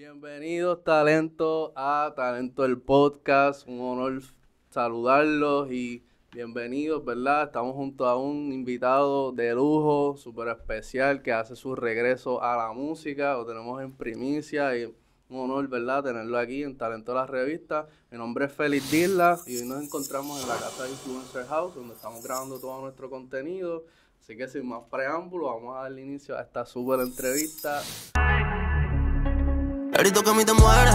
Bienvenidos, talento, a Talento el Podcast. Un honor saludarlos y bienvenidos, ¿verdad? Estamos junto a un invitado de lujo, súper especial, que hace su regreso a la música. Lo tenemos en primicia y un honor, ¿verdad?, tenerlo aquí en Talento la Revista. Mi nombre es Félix Dilla y hoy nos encontramos en la casa de Influencer House, donde estamos grabando todo nuestro contenido. Así que sin más preámbulo, vamos a darle inicio a esta súper entrevista. Grito que a mí te mueres.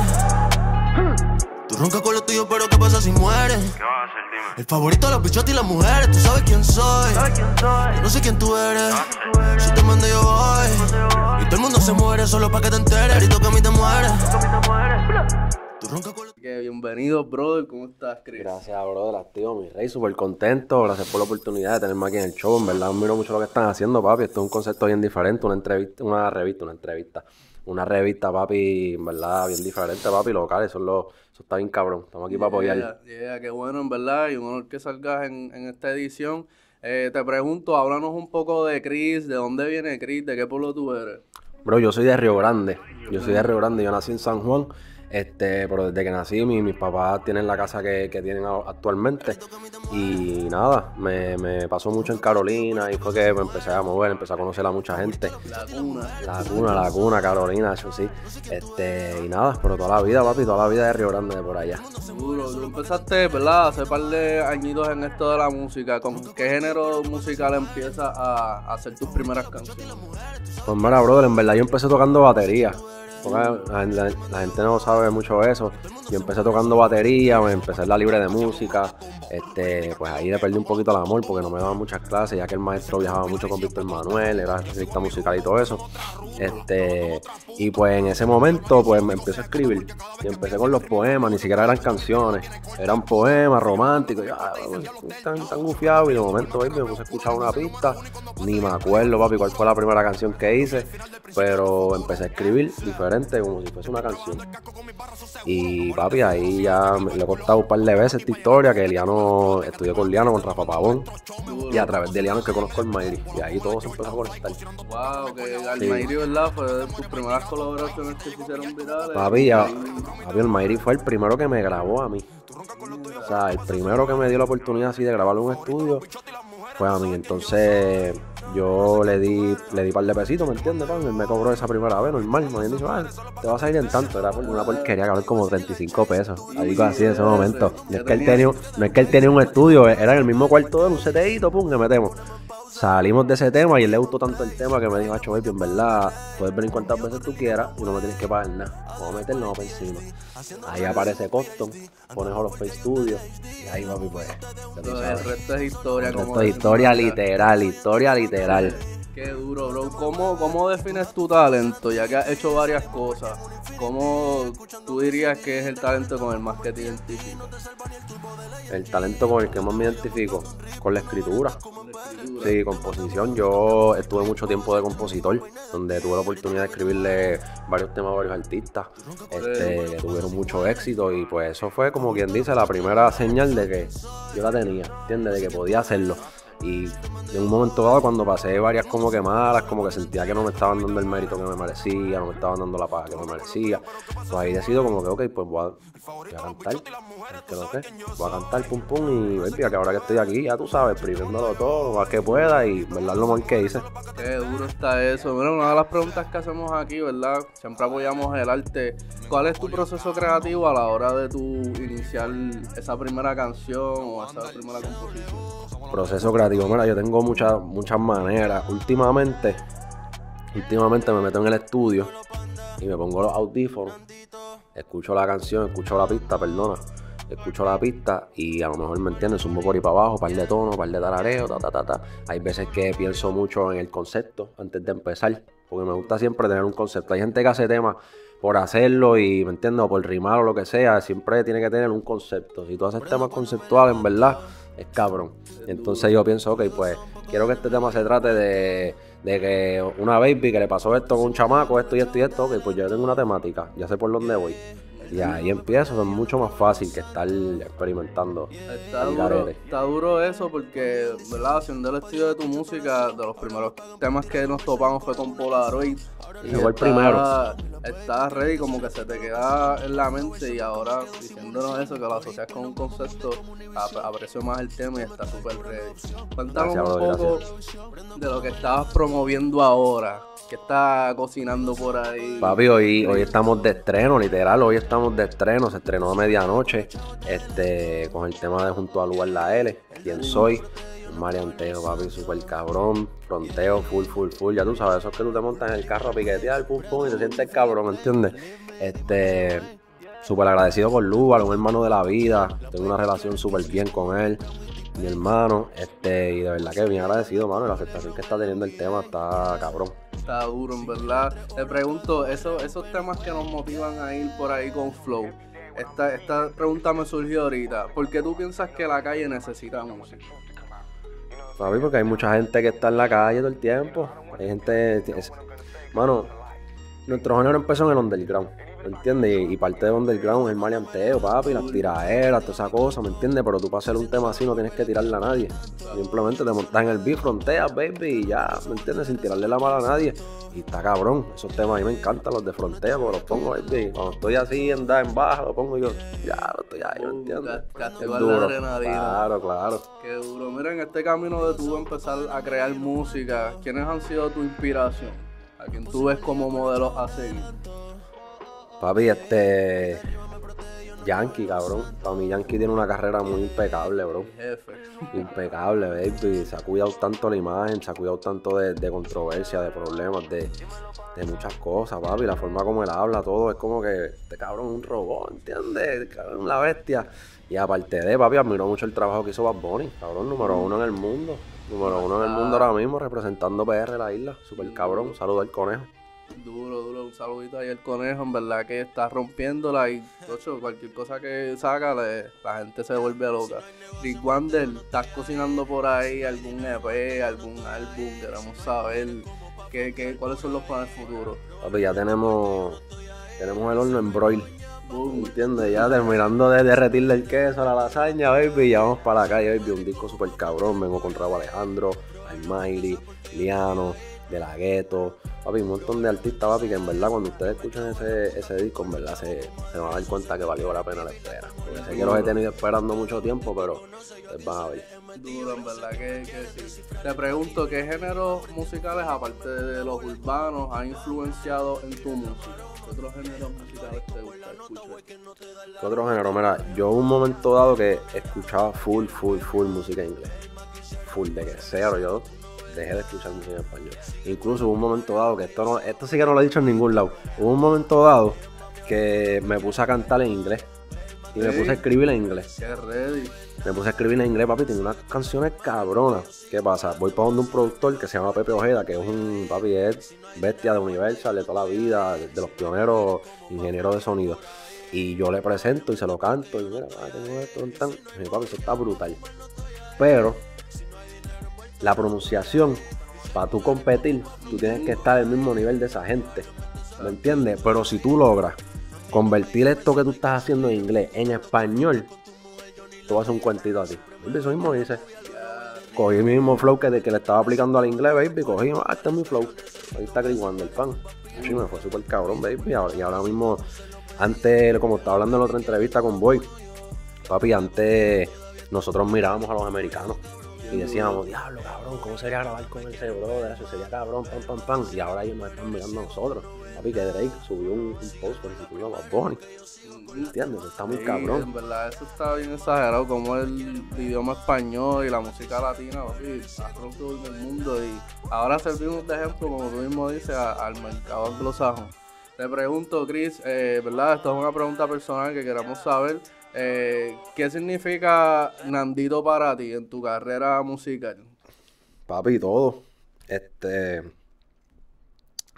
Tú roncas con lo tuyo, pero ¿qué pasa si mueres? ¿Qué vas a hacer? Dime. El favorito de los bichotes y las mujeres, tú sabes quién soy. Yo no sé quién tú eres. Si te mando yo voy. Y todo el mundo se muere solo para que te enteres. Grito que a mí te mueres. Tú roncas con lo que bienvenido, brother. ¿Cómo estás, Chris? Gracias, brother, activo, mi rey, súper contento. Gracias por la oportunidad de tenerme aquí en el show. En verdad, admiro mucho lo que están haciendo, papi. Esto es un concepto bien diferente, una entrevista, una revista, una entrevista. Una revista, papi, en verdad, bien diferente, papi, local. Eso, es lo, eso está bien cabrón. Estamos aquí para apoyar. Yeah, qué bueno, en verdad, y un honor que salgas en, en esta edición. Eh, te pregunto, háblanos un poco de Chris, de dónde viene Chris, de qué pueblo tú eres. Bro, yo soy de Río Grande. Yo soy de Río Grande. Yo nací en San Juan. Este, pero desde que nací, mi- mis papás tienen la casa que, que tienen actualmente. Y nada, me, me pasó mucho en Carolina y fue que me empecé a mover, empecé a conocer a mucha gente. La cuna. La cuna, la cuna, Carolina, eso sí. Este, y nada, pero toda la vida, papi, toda la vida de Río Grande de por allá. Seguro, tú empezaste, ¿verdad? Hace par de añitos en esto de la música. ¿Con qué género musical empiezas a, a hacer tus primeras canciones? Pues mira, brother, en verdad yo empecé tocando batería. La, gente no sabe mucho eso. Yo empecé tocando batería, me empecé en la libre de música. Este, pues ahí le perdí un poquito el amor porque no me daban muchas clases, ya que el maestro viajaba mucho con Víctor Manuel, era artista musical y todo eso. Este, y pues en ese momento, pues me empecé a escribir. Y empecé con los poemas, ni siquiera eran canciones, eran poemas románticos. Ya, tan, tan gufiado. Y de momento, baby, me puse a escuchar una pista. Ni me acuerdo, papi, cuál fue la primera canción que hice. Pero empecé a escribir diferente, como si fuese una canción. Y papi, ahí ya me- le he contado un par de veces esta historia, que Eliano, estudié con Liano, con Rafa Pavón. Y a través de Eliano es que conozco el Mayri. Y ahí todo se empezó a conectar. Wow, que Almayri, ¿verdad? Fue de tus primeras colaboraciones que se hicieron virales. Papi, ya, papi, el Mayri fue el primero que me grabó a mí. O sea, el primero que me dio la oportunidad así de grabarlo en un estudio fue a mí. Entonces yo le di, le di par de pesitos, ¿me entiendes? pan? Él me cobró esa primera vez, normal. Me habían dicho, ah, te vas a ir en tanto. Era una porquería, cabrón, como 35 pesos. Algo así en ese momento. No es que él tenía, no es que él tenía un estudio, era en el mismo cuarto de él, un CTI, pum, que metemos. Salimos de ese tema y él le gustó tanto el tema que me dijo, Hacho, baby, en verdad, puedes venir cuantas veces tú quieras y no me tienes que pagar nada. Vamos a meternos para encima. Ahí aparece Coston, pones Hall of Fame Studio y ahí, papi, pues. del resto es historia. El como resto es decimos historia literal, historia literal. Qué duro, bro. ¿Cómo, ¿Cómo defines tu talento? Ya que has hecho varias cosas. ¿Cómo tú dirías que es el talento con el más que te identifica? El talento con el que más me identifico, con la escritura. Sí, composición. Yo estuve mucho tiempo de compositor, donde tuve la oportunidad de escribirle varios temas a varios artistas este, tuvieron mucho éxito y pues eso fue como quien dice la primera señal de que yo la tenía, ¿entiendes? De que podía hacerlo. Y en un momento dado, cuando pasé varias como que malas, como que sentía que no me estaban dando el mérito que me merecía, no me estaban dando la paga que me merecía, pues ahí decido como que, ok, pues voy a, voy a cantar, que, voy a cantar pum pum y baby, que ahora que estoy aquí, ya tú sabes, exprimiéndolo todo, lo más que pueda y verdad lo mal que hice. Qué duro está eso. Bueno, una de las preguntas que hacemos aquí, ¿verdad? Siempre apoyamos el arte. ¿Cuál es tu proceso creativo a la hora de tu iniciar esa primera canción o esa primera composición? Proceso creativo, mira, yo tengo muchas, muchas maneras. Últimamente, últimamente me meto en el estudio y me pongo los audífonos, escucho la canción, escucho la pista, perdona, escucho la pista y a lo mejor me entiendes, sumo por ahí para abajo, par de tono, par de tarareo, ta, ta, ta, ta. Hay veces que pienso mucho en el concepto antes de empezar, porque me gusta siempre tener un concepto. Hay gente que hace temas por hacerlo y, ¿me entiendes? Por rimar o lo que sea, siempre tiene que tener un concepto. Si tú haces temas conceptuales, en verdad, es cabrón. Entonces yo pienso, ok, pues quiero que este tema se trate de, de que una baby que le pasó esto con un chamaco, esto y esto y esto, ok, pues yo tengo una temática, ya sé por dónde voy. Y ahí empiezo, es mucho más fácil que estar experimentando. Está duro, está duro eso porque, ¿verdad? Haciendo el estilo de tu música, de los primeros temas que nos topamos fue con Polaroid. El primero. Estás ready, como que se te queda en la mente y ahora diciéndonos eso, que lo asocias con un concepto, ap- aprecio más el tema y está súper ready. Cuéntanos Gracias, un poco de lo que estabas promoviendo ahora, que estás cocinando por ahí. Papi, hoy, hoy estamos de estreno, literal, hoy estamos de estreno, se estrenó a medianoche, este, con el tema de Junto a Lugar La L, quién soy, un marianteo, papi, super cabrón, fronteo, full, full, full, ya tú sabes, eso es que tú te montas en el carro a piquetear, pum, pum, y te sientes cabrón, ¿entiendes? Este, súper agradecido con Lugar, un hermano de la vida, tengo una relación súper bien con él, mi hermano, este, y de verdad que bien agradecido, mano, la aceptación que está teniendo el tema está cabrón. Está duro, en verdad. Te pregunto, eso, esos temas que nos motivan a ir por ahí con Flow. Esta, esta pregunta me surgió ahorita. ¿Por qué tú piensas que la calle necesita música? Papi, porque hay mucha gente que está en la calle todo el tiempo. Hay gente. es- mano, nuestro género empezó en el underground, ¿me entiendes? Y, parte del underground es el maleanteo, papi, las tiraderas, toda esa cosa, ¿me entiendes? Pero tú para hacer un tema así no tienes que tirarle a nadie. Simplemente te montas en el beat, fronteas, baby, y ya, ¿me entiendes? Sin tirarle la mala a nadie. Y está cabrón. Esos temas a mí me encantan, los de frontea, porque los pongo, baby. Cuando estoy así en, da- en baja, lo pongo y yo, ya, lo estoy ahí, ¿me Uh, entiendes? Es duro. Claro, claro. Qué duro. Mira, en este camino de tú empezar a crear música, ¿quiénes han sido tu inspiración? ¿A quién tú ves como modelos a seguir? Papi, este. Yankee, cabrón. Para mí, Yankee tiene una carrera muy impecable, bro. Jefe. Impecable, baby. Se ha cuidado tanto la imagen, se ha cuidado tanto de, de controversia, de problemas, de, de muchas cosas, papi. La forma como él habla, todo es como que este cabrón es un robot, ¿entiendes? Cabrón, una bestia. Y aparte de, papi, admiro mucho el trabajo que hizo Bad Bunny, cabrón, número uno en el mundo. Número uno en el mundo ahora mismo, representando PR la isla. Super cabrón. Saludo al conejo. Duro, duro, un saludito ahí al conejo, en verdad que está rompiéndola y ocho, cualquier cosa que saca le- la gente se vuelve loca. Rick Wander, ¿estás cocinando por ahí algún EP, algún álbum? Queremos saber qué, qué, cuáles son los planes futuros. Papi, ya tenemos, tenemos el horno en broil. Boom. ¿Entiendes? Ya terminando de derretirle el queso a la lasaña, baby, ya vamos para la calle, baby. Un disco súper cabrón. Vengo con Rabo Alejandro, Almayri, Liano, De La Gueto. Papi, un montón de artistas, papi, que en verdad cuando ustedes escuchan ese, ese disco, en verdad se, se van a dar cuenta que valió la pena la espera. Porque sé que los he tenido esperando mucho tiempo, pero ustedes van a ver. Duro, en verdad que, que sí. Te pregunto, ¿qué géneros musicales, aparte de los urbanos, han influenciado en tu música? ¿Qué otros géneros musicales te gusta escuchar? ¿Qué otro género? Mira, yo un momento dado que escuchaba full, full, full música inglés. Full de que cero, yo dejé de escuchar música en español. Incluso hubo un momento dado que esto no, esto sí que no lo he dicho en ningún lado. Hubo un momento dado que me puse a cantar en inglés. Y me puse a escribir en inglés. Qué ready. Me puse a escribir en inglés, papi, tengo unas canciones cabronas. ¿Qué pasa? Voy para donde un productor que se llama Pepe Ojeda, que es un papi, es bestia de Universal, de toda la vida, de, los pioneros ingenieros de sonido. Y yo le presento y se lo canto. Y mira, tengo esto, tan, mi papi, eso está brutal. Pero la pronunciación, para tú competir, tú tienes que estar al mismo nivel de esa gente. ¿Me entiendes? Pero si tú logras convertir esto que tú estás haciendo en inglés en español, tú vas a hacer un cuentito a ti. Baby, Eso mismo hice. Cogí mi mismo flow que, de, que le estaba aplicando al inglés, baby. Cogí, ah, este es mi flow. Ahí está Chris el fan. Sí, me fue súper cabrón, baby. Y ahora, y ahora mismo, antes, como estaba hablando en la otra entrevista con Boy, papi, antes nosotros mirábamos a los americanos y decíamos, diablo, cabrón, ¿cómo sería grabar con ese brother? Eso sería cabrón, pam, pam, pam. Y ahora ellos nos están mirando a nosotros. Papi, que Drake subió un, un post por el a Bad Bunny. ¿Entiendes? Está muy Sí, cabrón. En verdad, eso está bien exagerado, como el idioma español y la música latina, papi, ha roto el mundo y ahora servimos de ejemplo, como tú mismo dices, a- al mercado anglosajón. Te pregunto, Chris, eh, ¿verdad? Esto es una pregunta personal que queremos saber. eh, ¿Qué significa Nandito para ti en tu carrera musical? Papi, todo. Este.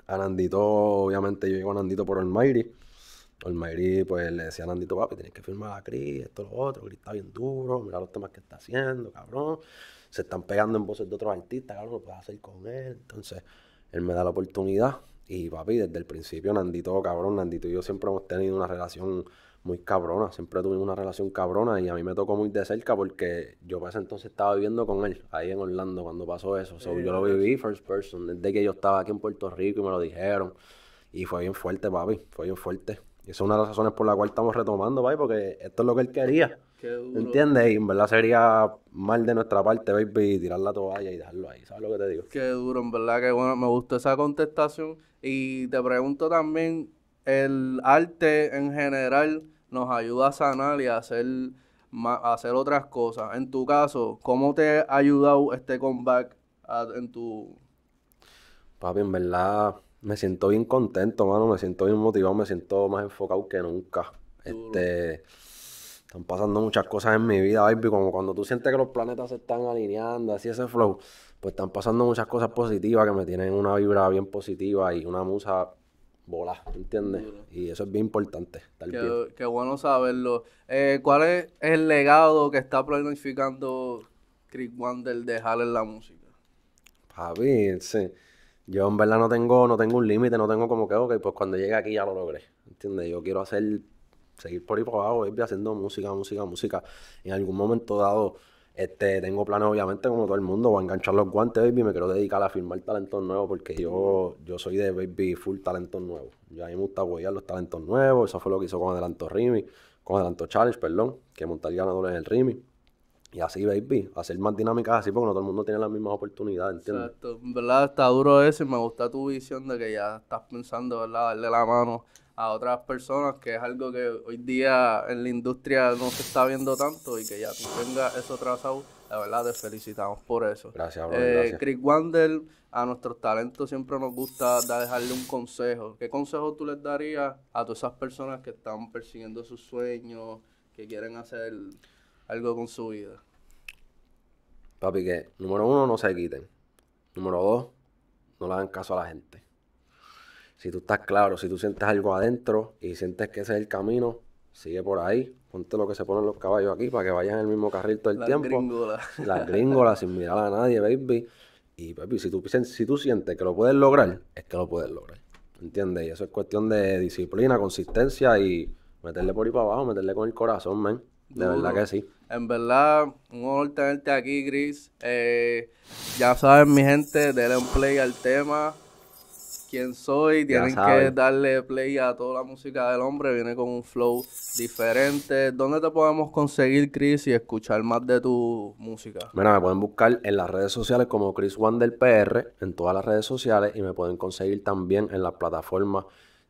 A Nandito, obviamente, yo llego a Nandito por Almighty. Almighty, pues le decía a Nandito, papi, tienes que firmar a Cris, esto, lo otro. Cris está bien duro, mira los temas que está haciendo, cabrón. Se están pegando en voces de otros artistas, cabrón, lo puedes hacer con él. Entonces, él me da la oportunidad. Y papi, desde el principio, Nandito, cabrón, Nandito y yo siempre hemos tenido una relación muy cabrona. Siempre tuvimos una relación cabrona y a mí me tocó muy de cerca porque yo para ese entonces estaba viviendo con él ahí en Orlando cuando pasó eso. So, yo lo viví first person desde que yo estaba aquí en Puerto Rico y me lo dijeron. Y fue bien fuerte, papi. Fue bien fuerte. Y esa es una de las razones por la cual estamos retomando, papi, porque esto es lo que él quería. ¿Entiendes? Y en verdad sería mal de nuestra parte, baby, tirar la toalla y dejarlo ahí. ¿Sabes lo que te digo? Qué duro, en verdad que bueno, me gustó esa contestación. Y te pregunto también, el arte en general nos ayuda a sanar y a hacer, a hacer otras cosas. En tu caso, ¿cómo te ha ayudado este comeback a- en tu... Papi, en verdad me siento bien contento, mano. Me siento bien motivado, me siento más enfocado que nunca. Este, están pasando muchas cosas en mi vida, baby. Como cuando tú sientes que los planetas se están alineando, así ese flow, pues están pasando muchas cosas positivas que me tienen una vibra bien positiva y una musa volada, ¿entiendes? Y eso es bien importante, estar bien. Qué bueno saberlo. Eh, ¿cuál es el legado que está planificando Chris Wander dejar en la música? Papi, sí. Yo en verdad no tengo, no tengo un límite, no tengo como que, ok, pues cuando llegue aquí ya lo logré. ¿Entiendes? Yo quiero hacer, seguir por ahí por abajo, baby, haciendo música, música, música. En algún momento dado, este, tengo planes, obviamente, como todo el mundo, voy a enganchar los guantes, baby, me quiero dedicar a firmar talentos nuevos, porque yo, yo soy de baby full talentos nuevos. Yo a mí me gusta apoyar los talentos nuevos, eso fue lo que hizo con Adelanto Rimi, con Adelanto Challenge, perdón, que montar ganadores en el Rimi. Y así, baby, hacer más dinámicas así, porque no todo el mundo tiene las mismas oportunidades, ¿entiendes? Exacto. Verdad está duro eso y me gusta tu visión de que ya estás pensando, ¿verdad? Darle la mano a otras personas, que es algo que hoy día en la industria no se está viendo tanto y que ya tú tengas eso trazado, la verdad te felicitamos por eso. Gracias, bro, Eh, gracias. Chris Wander, a nuestros talentos siempre nos gusta dejarle un consejo. ¿Qué consejo tú les darías a todas esas personas que están persiguiendo sus sueños, que quieren hacer algo con su vida? Papi, que número uno, no se quiten. Número dos, no le hagan caso a la gente. Si tú estás claro, si tú sientes algo adentro y sientes que ese es el camino, sigue por ahí. Ponte lo que se ponen los caballos aquí para que vayan en el mismo carril todo el Las tiempo. gringolas. Las gringolas, sin mirar a nadie, baby. Y, papi, si tú, si tú sientes que lo puedes lograr, es que lo puedes lograr. ¿Entiendes? Y eso es cuestión de disciplina, consistencia y meterle por ahí para abajo, meterle con el corazón, man. De Duro. verdad que sí. En verdad, un honor tenerte aquí, Gris. Eh, ya saben, mi gente, denle un play al tema. ¿Quién soy? Tienen que darle play a toda la música del hombre. Viene con un flow diferente. ¿Dónde te podemos conseguir, Chris, y escuchar más de tu música? Mira, me pueden buscar en las redes sociales como Chris Wander PR, en todas las redes sociales, y me pueden conseguir también en las plataformas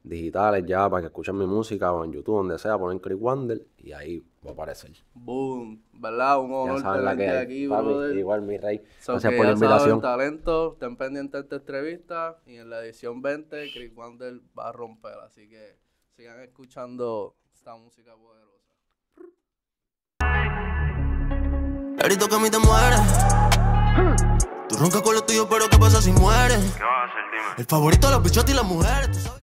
digitales ya para que escuchen mi música o en YouTube, donde sea, ponen Chris Wander y ahí va a aparecer. Boom, ¿verdad? Un Ya honor saben la que tenerte hay. aquí, Papi, brother. igual mi rey. So Gracias que por la ya saben, invitación. talento, estén pendientes de esta entrevista y en la edición 20 Chris Wander va a romper, así que sigan escuchando esta música poderosa. Clarito que a mí te mueres. Tú roncas con lo tuyo, pero ¿qué pasa si mueres? ¿Qué vas a hacer? Dime. El favorito de los bichotes y las mujeres, tú sabes.